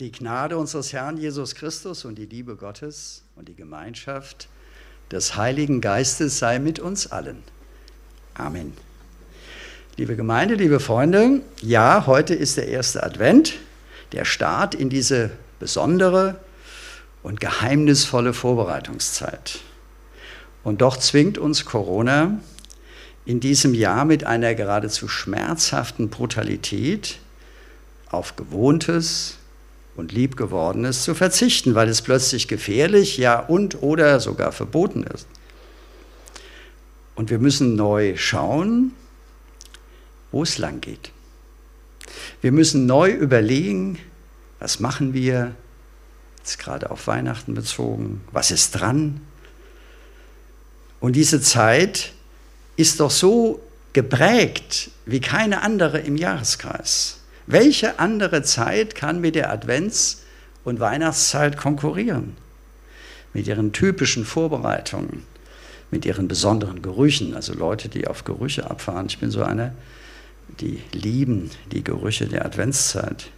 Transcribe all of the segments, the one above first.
Die Gnade unseres Herrn Jesus Christus und die Liebe Gottes und die Gemeinschaft des Heiligen Geistes sei mit uns allen. Amen. Liebe Gemeinde, liebe Freunde, ja, heute ist der erste Advent, der Start in diese besondere und geheimnisvolle Vorbereitungszeit. Und doch zwingt uns Corona in diesem Jahr mit einer geradezu schmerzhaften Brutalität auf Gewohntes, und Liebgewordenes zu verzichten, weil es plötzlich gefährlich, ja und oder sogar verboten ist. Und wir müssen neu schauen, wo es lang geht. Wir müssen neu überlegen, was machen wir, jetzt gerade auf Weihnachten bezogen, was ist dran. Und diese Zeit ist doch so geprägt wie keine andere im Jahreskreis. Welche andere Zeit kann mit der Advents- und Weihnachtszeit konkurrieren? Mit ihren typischen Vorbereitungen, mit ihren besonderen Gerüchen. Also Leute, die auf Gerüche abfahren. Ich bin so einer, die lieben die Gerüche der Adventszeit.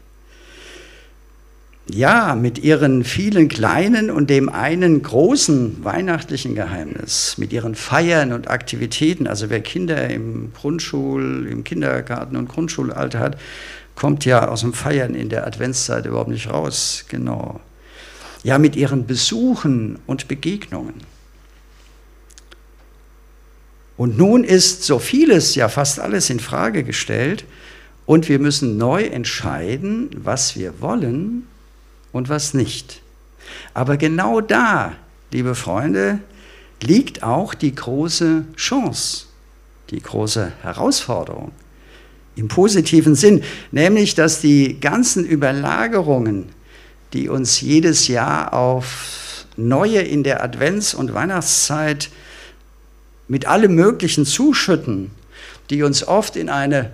Ja, mit ihren vielen kleinen und dem einen großen weihnachtlichen Geheimnis, mit ihren Feiern und Aktivitäten. Also wer Kinder im Grundschul, im Kindergarten und Grundschulalter hat, kommt ja aus dem Feiern in der Adventszeit überhaupt nicht raus. Genau. Ja, mit ihren Besuchen und Begegnungen. Und nun ist so vieles, ja fast alles in Frage gestellt und wir müssen neu entscheiden, was wir wollen und was nicht. Aber genau da, liebe Freunde, liegt auch die große Chance, die große Herausforderung im positiven Sinn, nämlich dass die ganzen Überlagerungen, die uns jedes Jahr auf neue in der Advents- und Weihnachtszeit mit allem Möglichen zuschütten, die uns oft in eine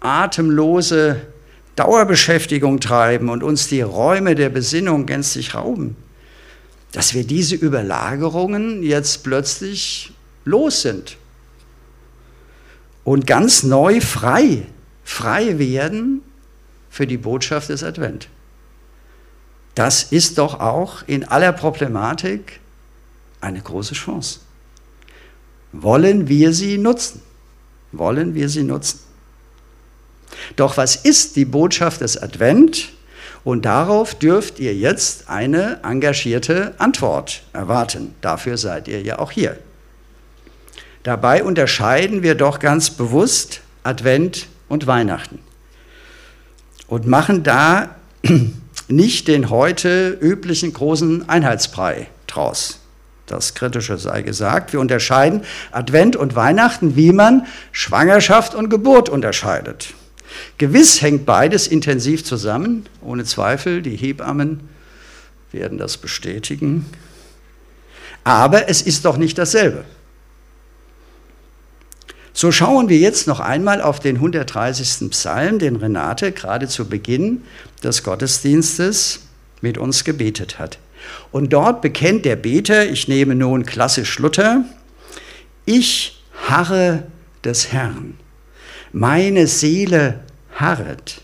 atemlose Dauerbeschäftigung treiben und uns die Räume der Besinnung gänzlich rauben, dass wir diese Überlagerungen jetzt plötzlich los sind und ganz neu frei, frei werden für die Botschaft des Advent. Das ist doch auch in aller Problematik eine große Chance. Wollen wir sie nutzen? Wollen wir sie nutzen? Doch was ist die Botschaft des Advent? Und darauf dürft ihr jetzt eine engagierte Antwort erwarten. Dafür seid ihr ja auch hier. Dabei unterscheiden wir doch ganz bewusst Advent und Weihnachten und machen da nicht den heute üblichen großen Einheitsbrei draus. Das Kritische sei gesagt. Wir unterscheiden Advent und Weihnachten, wie man Schwangerschaft und Geburt unterscheidet. Gewiss hängt beides intensiv zusammen, ohne Zweifel. Die Hebammen werden das bestätigen. Aber es ist doch nicht dasselbe. So schauen wir jetzt noch einmal auf den 130. Psalm, den Renate gerade zu Beginn des Gottesdienstes mit uns gebetet hat. Und dort bekennt der Beter, ich nehme nun klassisch Luther, ich harre des Herrn, meine Seele harret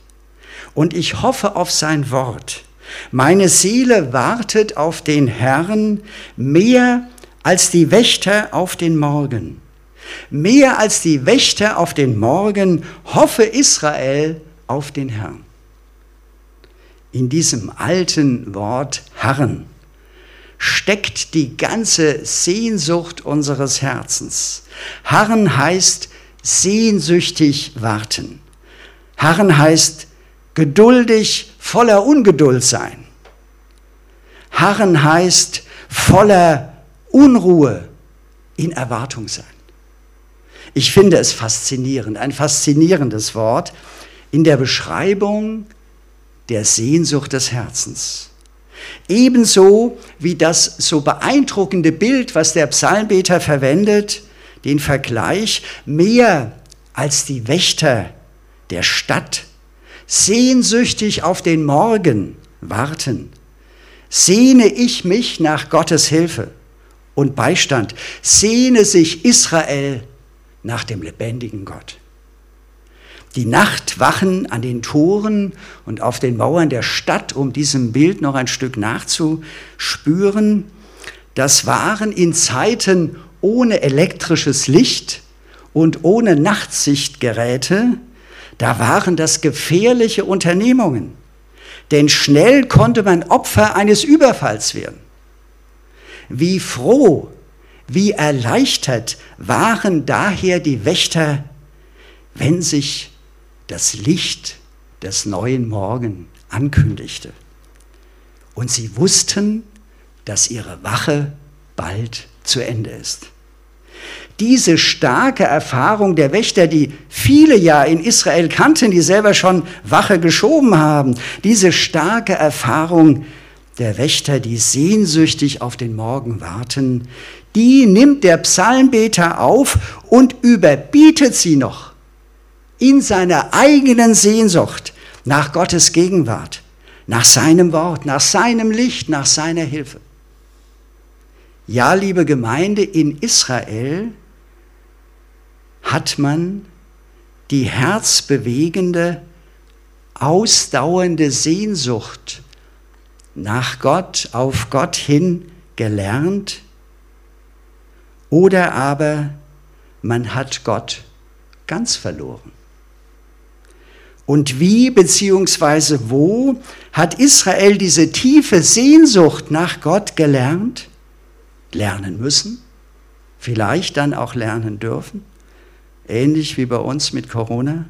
und ich hoffe auf sein Wort. Meine Seele wartet auf den Herrn mehr als die Wächter auf den Morgen. Mehr als die Wächter auf den Morgen hoffe Israel auf den Herrn. In diesem alten Wort Herrn steckt die ganze Sehnsucht unseres Herzens. Harren heißt sehnsüchtig warten. Harren heißt geduldig voller Ungeduld sein. Harren heißt voller Unruhe in Erwartung sein. Ich finde es faszinierend, ein faszinierendes Wort in der Beschreibung der Sehnsucht des Herzens. Ebenso wie das so beeindruckende Bild, was der Psalmbeter verwendet, den Vergleich, mehr als die Wächter der Stadt, sehnsüchtig auf den Morgen warten, sehne ich mich nach Gottes Hilfe und Beistand, sehne sich Israel nach dem lebendigen Gott. die Nachtwachen an den Toren und auf den Mauern der Stadt, um diesem Bild noch ein Stück nachzuspüren, das waren in Zeiten ohne elektrisches Licht und ohne Nachtsichtgeräte, da waren das gefährliche Unternehmungen. Denn schnell konnte man Opfer eines Überfalls werden. Wie froh, wie erleichtert waren daher die Wächter, wenn sich das Licht des neuen Morgen ankündigte. Und sie wussten, dass ihre Wache bald zu Ende ist. Diese starke Erfahrung der Wächter, die viele ja in Israel kannten, die selber schon Wache geschoben haben, diese starke Erfahrung der Wächter, die sehnsüchtig auf den Morgen warten, die nimmt der Psalmbeter auf und überbietet sie noch in seiner eigenen Sehnsucht nach Gottes Gegenwart, nach seinem Wort, nach seinem Licht, nach seiner Hilfe. Ja, liebe Gemeinde, in Israel hat man die herzbewegende, ausdauernde Sehnsucht nach Gott, auf Gott hin gelernt, oder aber man hat Gott ganz verloren. Und wie bzw. wo hat Israel diese tiefe Sehnsucht nach Gott gelernt? Lernen müssen? Vielleicht dann auch lernen dürfen? Ähnlich wie bei uns mit Corona?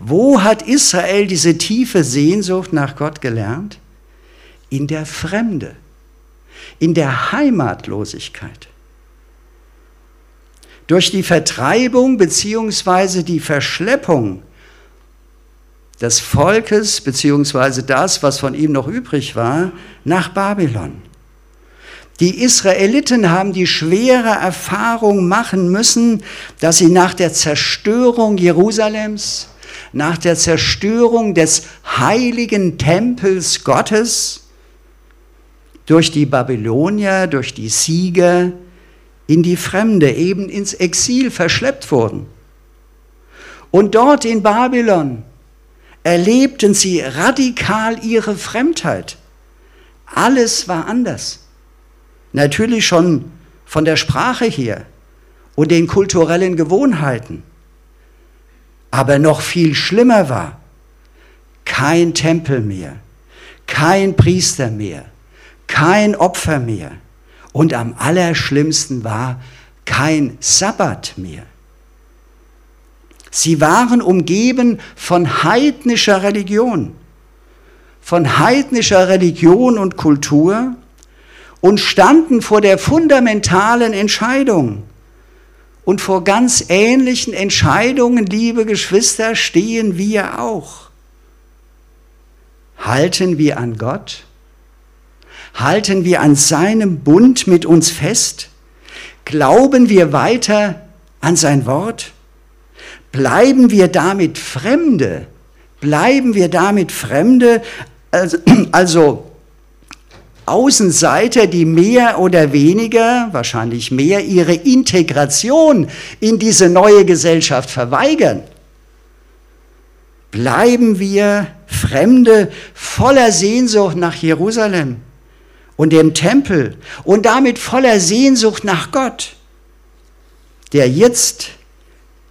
Wo hat Israel diese tiefe Sehnsucht nach Gott gelernt? In der Fremde, in der Heimatlosigkeit. Durch die Vertreibung bzw. die Verschleppung des Volkes, beziehungsweise das, was von ihm noch übrig war, nach Babylon. Die Israeliten haben die schwere Erfahrung machen müssen, dass sie nach der Zerstörung Jerusalems, nach der Zerstörung des heiligen Tempels Gottes durch die Babylonier, durch die Sieger in die Fremde, eben ins Exil verschleppt wurden. Und dort in Babylon erlebten sie radikal ihre Fremdheit. Alles war anders. Natürlich schon von der Sprache her und den kulturellen Gewohnheiten. Aber noch viel schlimmer war, kein Tempel mehr, kein Priester mehr, kein Opfer mehr und am allerschlimmsten war kein Sabbat mehr. Sie waren umgeben von heidnischer Religion, von heidnischer Religion und Kultur und standen vor der fundamentalen Entscheidung. Und vor ganz ähnlichen Entscheidungen, liebe Geschwister, stehen wir auch. Halten wir an Gott? Halten wir an seinem Bund mit uns fest? Glauben wir weiter an sein Wort? bleiben wir damit Fremde, bleiben wir damit Fremde, also, also Außenseiter, die mehr oder weniger, wahrscheinlich mehr, ihre Integration in diese neue Gesellschaft verweigern. Bleiben wir Fremde voller Sehnsucht nach Jerusalem und dem Tempel und damit voller Sehnsucht nach Gott, der jetzt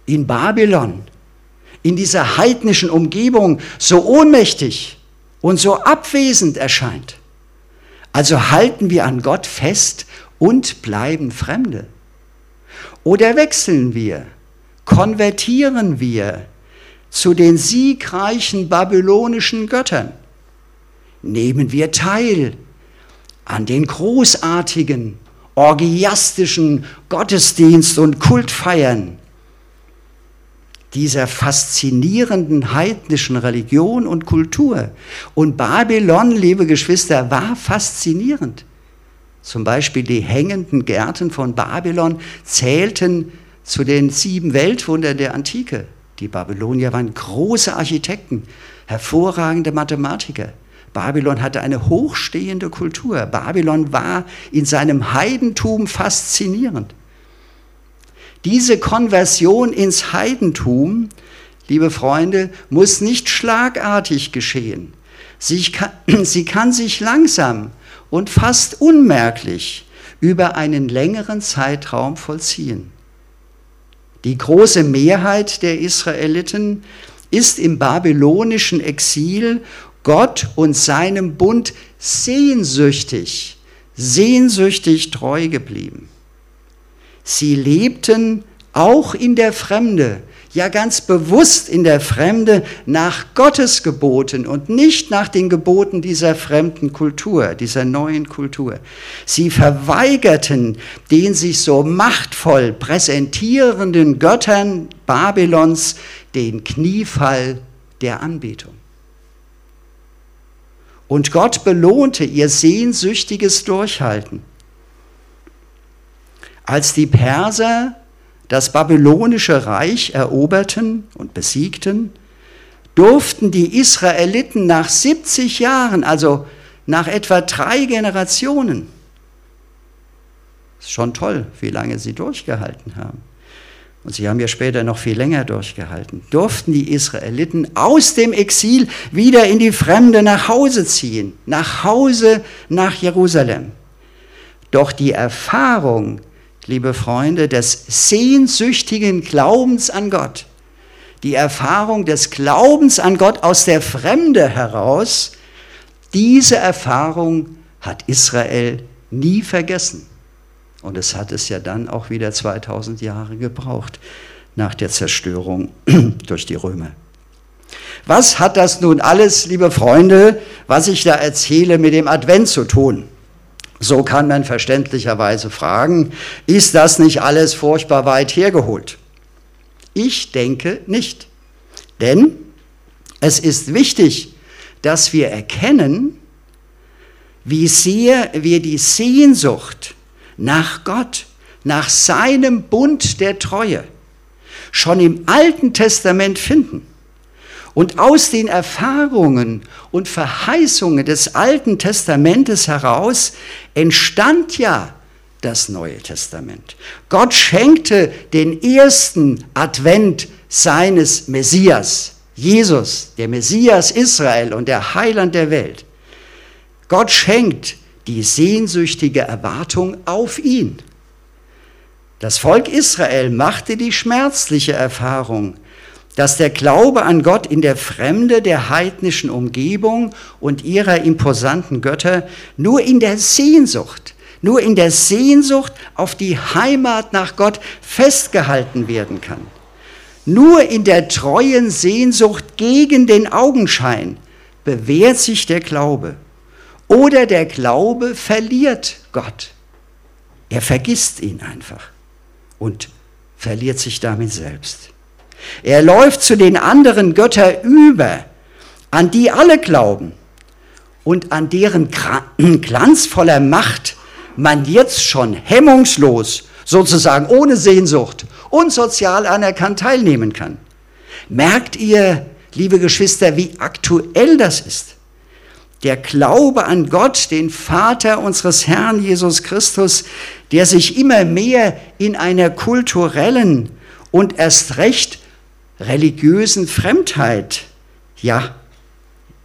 in Babylon, in dieser heidnischen Umgebung so ohnmächtig und so abwesend erscheint. Also halten wir an Gott fest und bleiben Fremde. Oder wechseln wir, konvertieren wir zu den siegreichen babylonischen Göttern. Nehmen wir teil an den großartigen, orgiastischen Gottesdienst- und Kultfeiern dieser faszinierenden heidnischen Religion und Kultur. Und Babylon, liebe Geschwister, war faszinierend. Zum Beispiel die hängenden Gärten von Babylon zählten zu den sieben Weltwundern der Antike. Die Babylonier waren große Architekten, hervorragende Mathematiker. Babylon hatte eine hochstehende Kultur. Babylon war in seinem Heidentum faszinierend. Diese Konversion ins Heidentum, liebe Freunde, muss nicht schlagartig geschehen. Sie kann, sie kann sich langsam und fast unmerklich über einen längeren Zeitraum vollziehen. Die große Mehrheit der Israeliten ist im babylonischen Exil Gott und seinem Bund sehnsüchtig, sehnsüchtig treu geblieben. Sie lebten auch in der Fremde, ja ganz bewusst in der Fremde nach Gottes Geboten und nicht nach den Geboten dieser fremden Kultur, dieser neuen Kultur. Sie verweigerten den sich so machtvoll präsentierenden Göttern Babylons den Kniefall der Anbetung. Und Gott belohnte ihr sehnsüchtiges Durchhalten. Als die Perser das babylonische Reich eroberten und besiegten, durften die Israeliten nach 70 Jahren, also nach etwa drei Generationen, ist schon toll, wie lange sie durchgehalten haben. Und sie haben ja später noch viel länger durchgehalten. Durften die Israeliten aus dem Exil wieder in die Fremde nach Hause ziehen, nach Hause nach Jerusalem. Doch die Erfahrung liebe Freunde, des sehnsüchtigen Glaubens an Gott, die Erfahrung des Glaubens an Gott aus der Fremde heraus, diese Erfahrung hat Israel nie vergessen. Und es hat es ja dann auch wieder 2000 Jahre gebraucht nach der Zerstörung durch die Römer. Was hat das nun alles, liebe Freunde, was ich da erzähle, mit dem Advent zu tun? So kann man verständlicherweise fragen, ist das nicht alles furchtbar weit hergeholt? Ich denke nicht. Denn es ist wichtig, dass wir erkennen, wie sehr wir die Sehnsucht nach Gott, nach seinem Bund der Treue schon im Alten Testament finden. Und aus den Erfahrungen und Verheißungen des Alten Testamentes heraus entstand ja das Neue Testament. Gott schenkte den ersten Advent seines Messias, Jesus, der Messias Israel und der Heiland der Welt. Gott schenkt die sehnsüchtige Erwartung auf ihn. Das Volk Israel machte die schmerzliche Erfahrung, dass der Glaube an Gott in der Fremde der heidnischen Umgebung und ihrer imposanten Götter nur in der Sehnsucht, nur in der Sehnsucht auf die Heimat nach Gott festgehalten werden kann. Nur in der treuen Sehnsucht gegen den Augenschein bewährt sich der Glaube. Oder der Glaube verliert Gott. Er vergisst ihn einfach und verliert sich damit selbst. Er läuft zu den anderen Göttern über, an die alle glauben und an deren glanzvoller Macht man jetzt schon hemmungslos, sozusagen ohne Sehnsucht und sozial anerkannt teilnehmen kann. Merkt ihr, liebe Geschwister, wie aktuell das ist? Der Glaube an Gott, den Vater unseres Herrn Jesus Christus, der sich immer mehr in einer kulturellen und erst recht religiösen Fremdheit, ja,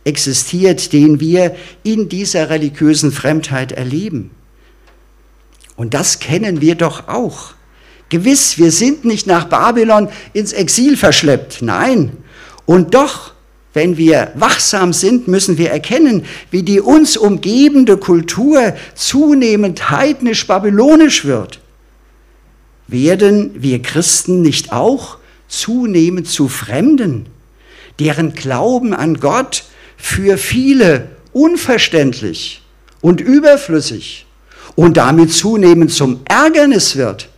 existiert, den wir in dieser religiösen Fremdheit erleben. Und das kennen wir doch auch. Gewiss, wir sind nicht nach Babylon ins Exil verschleppt, nein. Und doch, wenn wir wachsam sind, müssen wir erkennen, wie die uns umgebende Kultur zunehmend heidnisch-babylonisch wird. Werden wir Christen nicht auch zunehmend zu Fremden, deren Glauben an Gott für viele unverständlich und überflüssig und damit zunehmend zum Ärgernis wird.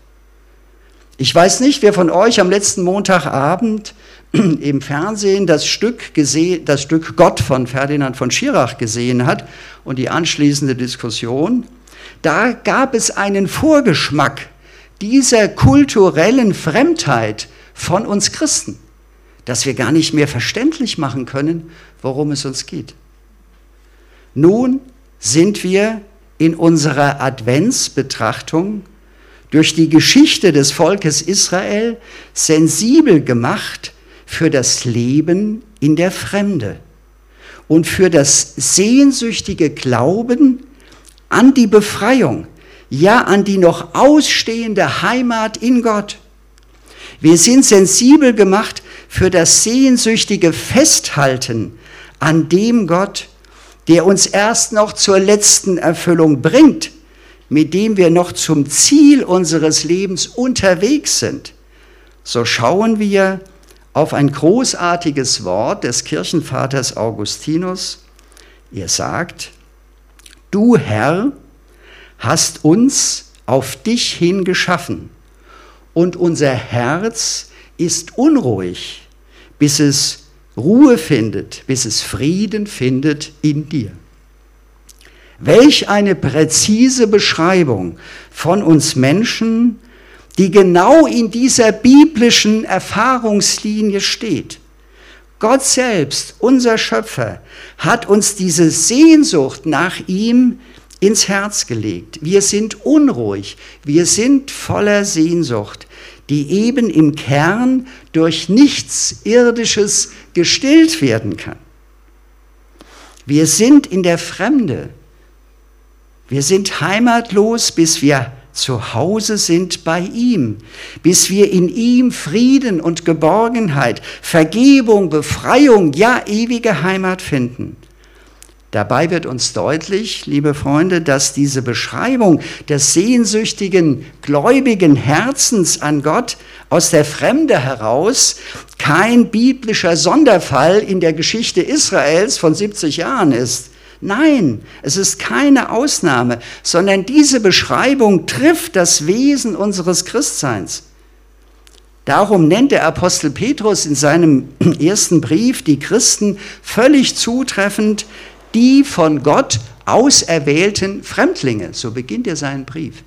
Ich weiß nicht, wer von euch am letzten Montagabend im Fernsehen das Stück, gesehen, das Stück Gott von Ferdinand von Schirach gesehen hat und die anschließende Diskussion. Da gab es einen Vorgeschmack dieser kulturellen Fremdheit, von uns Christen, dass wir gar nicht mehr verständlich machen können, worum es uns geht. Nun sind wir in unserer Adventsbetrachtung durch die Geschichte des Volkes Israel sensibel gemacht für das Leben in der Fremde und für das sehnsüchtige Glauben an die Befreiung, ja an die noch ausstehende Heimat in Gott. Wir sind sensibel gemacht für das sehnsüchtige Festhalten an dem Gott, der uns erst noch zur letzten Erfüllung bringt, mit dem wir noch zum Ziel unseres Lebens unterwegs sind. So schauen wir auf ein großartiges Wort des Kirchenvaters Augustinus. Er sagt, du Herr hast uns auf dich hin geschaffen und unser Herz ist unruhig, bis es Ruhe findet, bis es Frieden findet in dir. Welch eine präzise Beschreibung von uns Menschen, die genau in dieser biblischen Erfahrungslinie steht. Gott selbst, unser Schöpfer, hat uns diese Sehnsucht nach ihm ins Herz gelegt. Wir sind unruhig, wir sind voller Sehnsucht, die eben im Kern durch nichts Irdisches gestillt werden kann. Wir sind in der Fremde. Wir sind heimatlos, bis wir zu Hause sind bei ihm, bis wir in ihm Frieden und Geborgenheit, Vergebung, Befreiung, ja ewige Heimat finden. Dabei wird uns deutlich, liebe Freunde, dass diese Beschreibung des sehnsüchtigen, gläubigen Herzens an Gott aus der Fremde heraus kein biblischer Sonderfall in der Geschichte Israels von 70 Jahren ist. Nein, es ist keine Ausnahme, sondern diese Beschreibung trifft das Wesen unseres Christseins. Darum nennt der Apostel Petrus in seinem ersten Brief die Christen völlig zutreffend die von Gott auserwählten Fremdlinge. So beginnt er seinen Brief.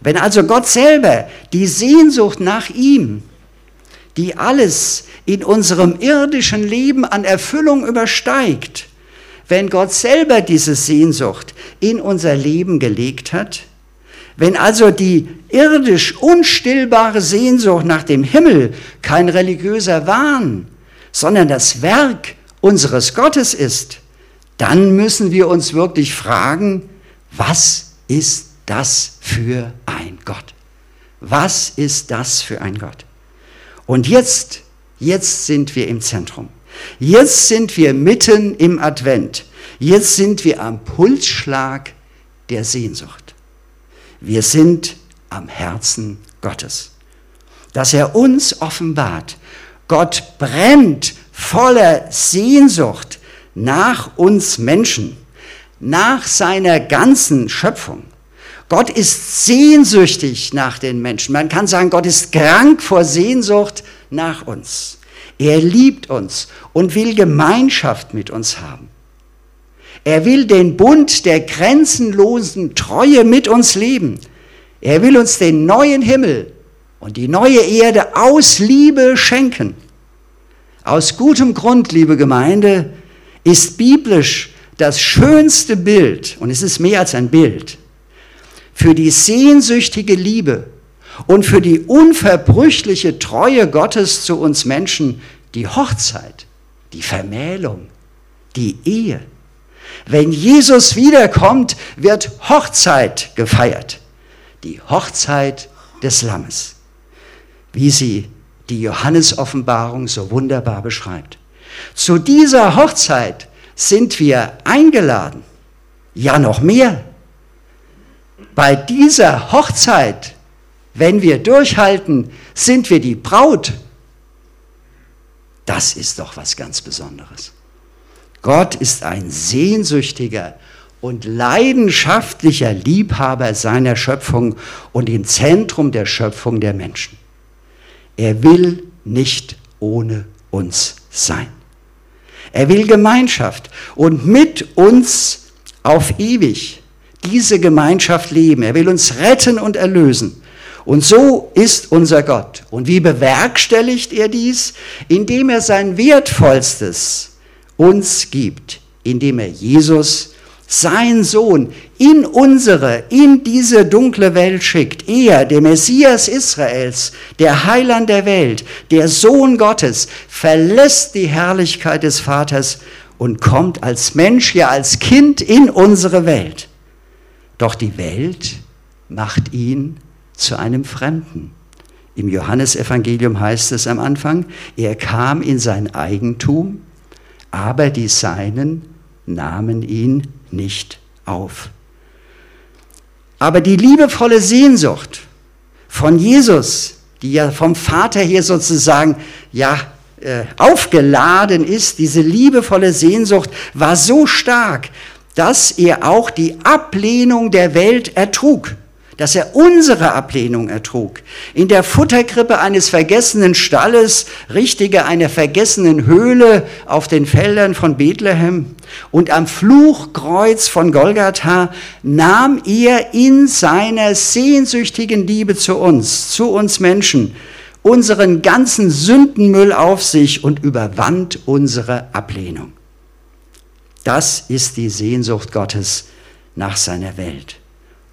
Wenn also Gott selber die Sehnsucht nach ihm, die alles in unserem irdischen Leben an Erfüllung übersteigt, wenn Gott selber diese Sehnsucht in unser Leben gelegt hat, wenn also die irdisch unstillbare Sehnsucht nach dem Himmel kein religiöser Wahn, sondern das Werk unseres Gottes ist, dann müssen wir uns wirklich fragen, was ist das für ein Gott? Was ist das für ein Gott? Und jetzt, jetzt sind wir im Zentrum. Jetzt sind wir mitten im Advent. Jetzt sind wir am Pulsschlag der Sehnsucht. Wir sind am Herzen Gottes. Dass er uns offenbart. Gott brennt voller Sehnsucht nach uns Menschen, nach seiner ganzen Schöpfung. Gott ist sehnsüchtig nach den Menschen. Man kann sagen, Gott ist krank vor Sehnsucht nach uns. Er liebt uns und will Gemeinschaft mit uns haben. Er will den Bund der grenzenlosen Treue mit uns leben. Er will uns den neuen Himmel und die neue Erde aus Liebe schenken. Aus gutem Grund, liebe Gemeinde, ist biblisch das schönste Bild, und es ist mehr als ein Bild, für die sehnsüchtige Liebe und für die unverbrüchliche Treue Gottes zu uns Menschen die Hochzeit, die Vermählung, die Ehe. Wenn Jesus wiederkommt, wird Hochzeit gefeiert. Die Hochzeit des Lammes, wie sie die Johannesoffenbarung so wunderbar beschreibt. Zu dieser Hochzeit sind wir eingeladen. Ja, noch mehr. Bei dieser Hochzeit, wenn wir durchhalten, sind wir die Braut. Das ist doch was ganz Besonderes. Gott ist ein sehnsüchtiger und leidenschaftlicher Liebhaber seiner Schöpfung und im Zentrum der Schöpfung der Menschen. Er will nicht ohne uns sein. Er will Gemeinschaft und mit uns auf ewig diese Gemeinschaft leben. Er will uns retten und erlösen. Und so ist unser Gott. Und wie bewerkstelligt er dies? Indem er sein Wertvollstes uns gibt, indem er Jesus sein Sohn in unsere, in diese dunkle Welt schickt. Er, der Messias Israels, der Heiland der Welt, der Sohn Gottes, verlässt die Herrlichkeit des Vaters und kommt als Mensch, ja als Kind in unsere Welt. Doch die Welt macht ihn zu einem Fremden. Im Johannesevangelium heißt es am Anfang, er kam in sein Eigentum, aber die Seinen nahmen ihn nicht auf. Aber die liebevolle Sehnsucht von Jesus, die ja vom Vater hier sozusagen ja äh, aufgeladen ist, diese liebevolle Sehnsucht war so stark, dass er auch die Ablehnung der Welt ertrug dass er unsere Ablehnung ertrug. In der Futterkrippe eines vergessenen Stalles, richtige einer vergessenen Höhle auf den Feldern von Bethlehem und am Fluchkreuz von Golgatha nahm er in seiner sehnsüchtigen Liebe zu uns, zu uns Menschen, unseren ganzen Sündenmüll auf sich und überwand unsere Ablehnung. Das ist die Sehnsucht Gottes nach seiner Welt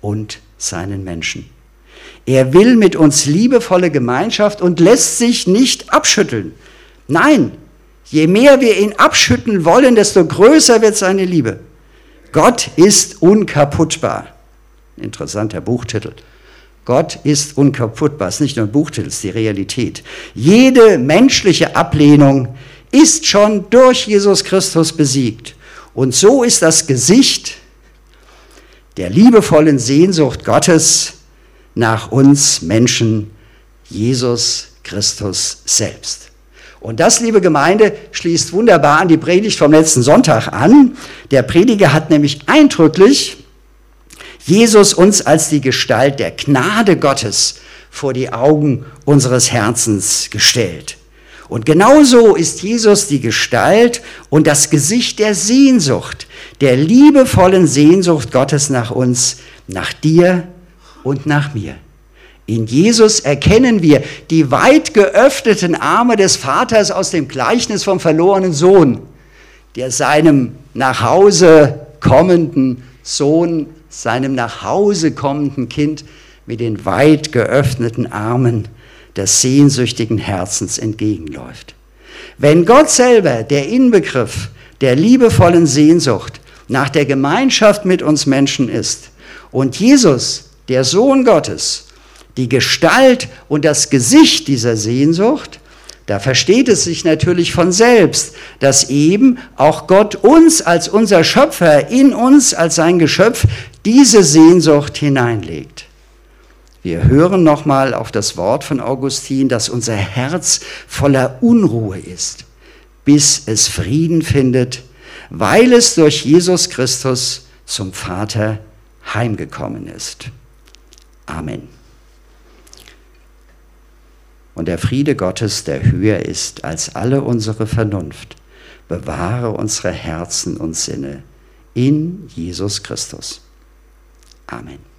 und seinen Menschen. Er will mit uns liebevolle Gemeinschaft und lässt sich nicht abschütteln. Nein, je mehr wir ihn abschütteln wollen, desto größer wird seine Liebe. Gott ist unkaputtbar. Interessanter Buchtitel. Gott ist unkaputtbar. Es ist nicht nur ein Buchtitel, es ist die Realität. Jede menschliche Ablehnung ist schon durch Jesus Christus besiegt. Und so ist das Gesicht der liebevollen Sehnsucht Gottes nach uns Menschen, Jesus Christus selbst. Und das, liebe Gemeinde, schließt wunderbar an die Predigt vom letzten Sonntag an. Der Prediger hat nämlich eindrücklich Jesus uns als die Gestalt der Gnade Gottes vor die Augen unseres Herzens gestellt. Und genauso ist Jesus die Gestalt und das Gesicht der Sehnsucht, der liebevollen Sehnsucht Gottes nach uns, nach dir und nach mir. In Jesus erkennen wir die weit geöffneten Arme des Vaters aus dem Gleichnis vom verlorenen Sohn, der seinem nach Hause kommenden Sohn, seinem nach Hause kommenden Kind mit den weit geöffneten Armen des sehnsüchtigen Herzens entgegenläuft. Wenn Gott selber der Inbegriff der liebevollen Sehnsucht nach der Gemeinschaft mit uns Menschen ist und Jesus, der Sohn Gottes, die Gestalt und das Gesicht dieser Sehnsucht, da versteht es sich natürlich von selbst, dass eben auch Gott uns als unser Schöpfer, in uns als sein Geschöpf, diese Sehnsucht hineinlegt. Wir hören nochmal auf das Wort von Augustin, dass unser Herz voller Unruhe ist, bis es Frieden findet weil es durch Jesus Christus zum Vater heimgekommen ist. Amen. Und der Friede Gottes, der höher ist als alle unsere Vernunft, bewahre unsere Herzen und Sinne in Jesus Christus. Amen.